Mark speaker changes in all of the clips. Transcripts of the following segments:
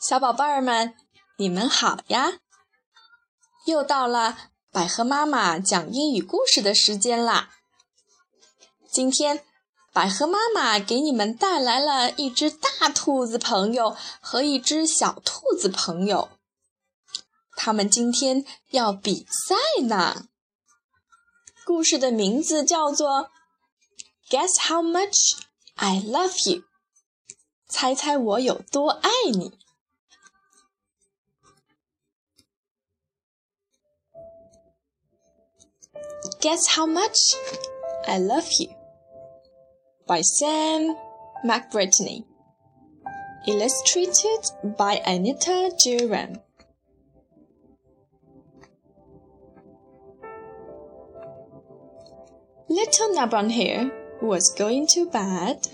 Speaker 1: 小宝贝儿们，你们好呀！又到了百合妈妈讲英语故事的时间啦。今天，百合妈妈给你们带来了一只大兔子朋友和一只小兔子朋友，他们今天要比赛呢。故事的名字叫做《Guess How Much I Love You》，猜猜我有多爱你。Guess How Much I Love You by Sam McBratney. Illustrated by Anita Jeram. Little Nutbrown Hare who was going to bed.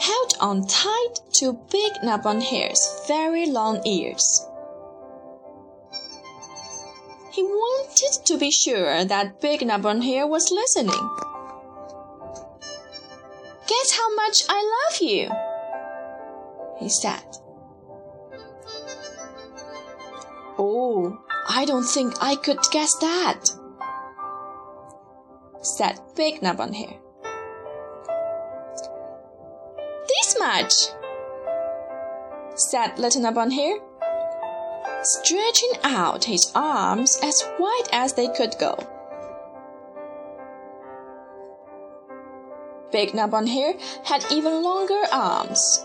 Speaker 1: Held on tight to Big Nutbrown Hare's very long ears. He wanted to be sure that Big Nutbrown Hare was listening. Guess how much I love you, he said. Oh, I don't think I could guess that, said Big Nutbrown Hare. This much, said Little Nutbrown Hare stretching out his arms as wide as they could go. Big Nutbrown Hare had even longer arms.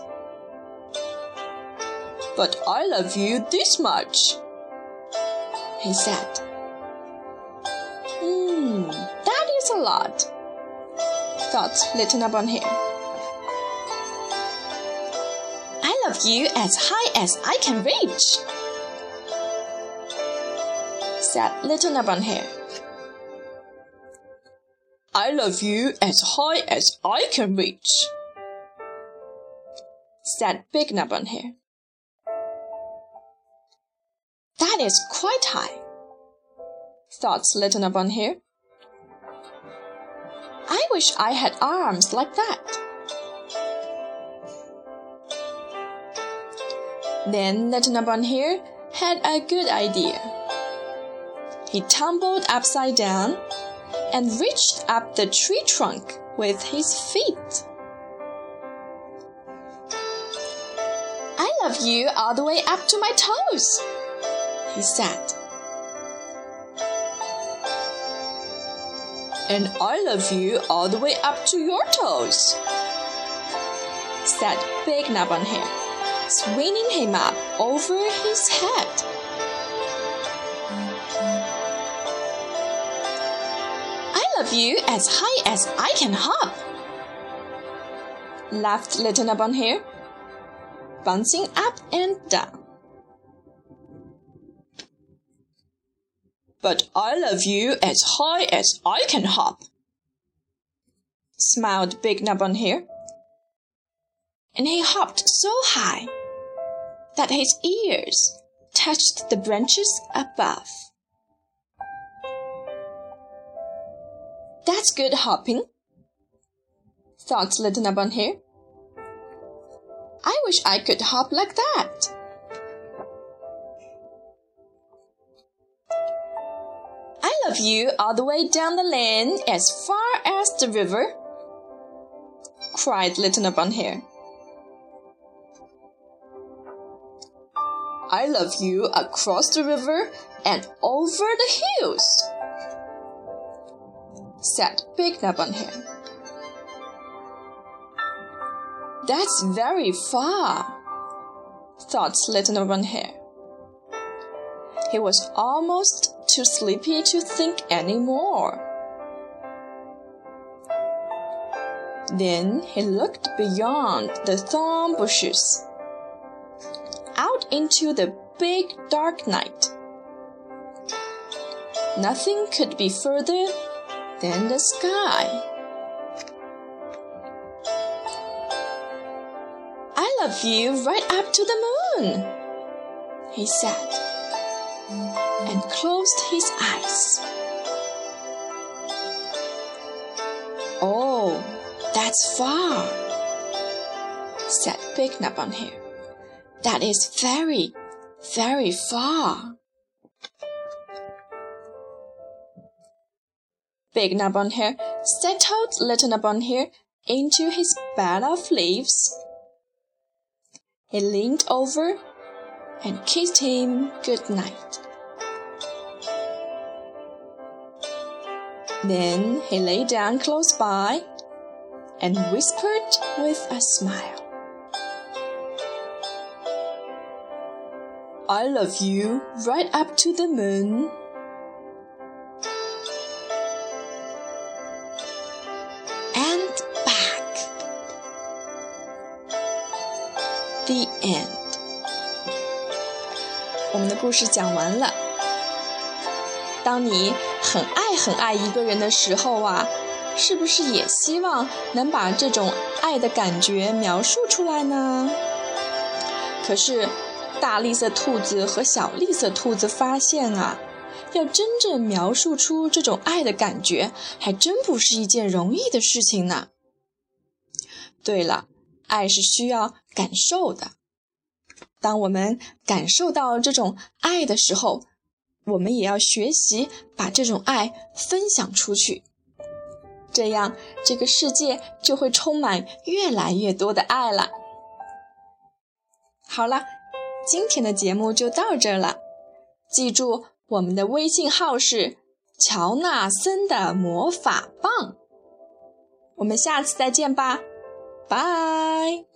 Speaker 1: But I love you this much, he said. Hmm, that is a lot, thought Little Nutbrown Hare. I love you as high as I can reach said Little Nutbrown Hare. I love you as high as I can reach, said Big Nutbrown Hare. That is quite high, thought Little Nutbrown Hare. I wish I had arms like that. Then Little Nutbrown Hare had a good idea. He tumbled upside down and reached up the tree trunk with his feet. I love you all the way up to my toes, he said. And I love you all the way up to your toes, said Big Nutbrown Hare, swinging him up over his head. Love you as high as I can hop, laughed Little Nutbrown Hare, bouncing up and down. But I love you as high as I can hop, smiled Big Nutbrown Hare. And he hopped so high that his ears touched the branches above. That's good hopping, thought Little Nutbrown Hare. I wish I could hop like that. I love you all the way down the lane as far as the river, cried Little Nutbrown Hare. I love you across the river and over the hills said Big Nutbrown Hare. That's very far, thought Little Nutbrown Hare. He was almost too sleepy to think any more. Then he looked beyond the thorn bushes, out into the big dark night. Nothing could be further than the sky. I love you right up to the moon, he said, and closed his eyes. Oh, that's far, said Big Nutbrown Hare, that is very, very far. Big Nutbrown settled Little Nutbrown into his bed of leaves. He leaned over and kissed him good night. Then he lay down close by and whispered with a smile. I love you right up to the moon. The end. 我们的故事讲完了。当你很爱很爱一个人的时候啊，是不是也希望能把这种爱的感觉描述出来呢？可是。大绿色兔子和小绿色兔子发现啊，要真正描述出这种爱的感觉，还真不是一件容易的事情呢。对了，爱是需要感受的。当我们感受到这种爱的时候，我们也要学习把这种爱分享出去，这样这个世界就会充满越来越多的爱了。好了。今天的节目就到这了，记住我们的微信号是乔纳森的魔法棒，我们下次再见吧，拜。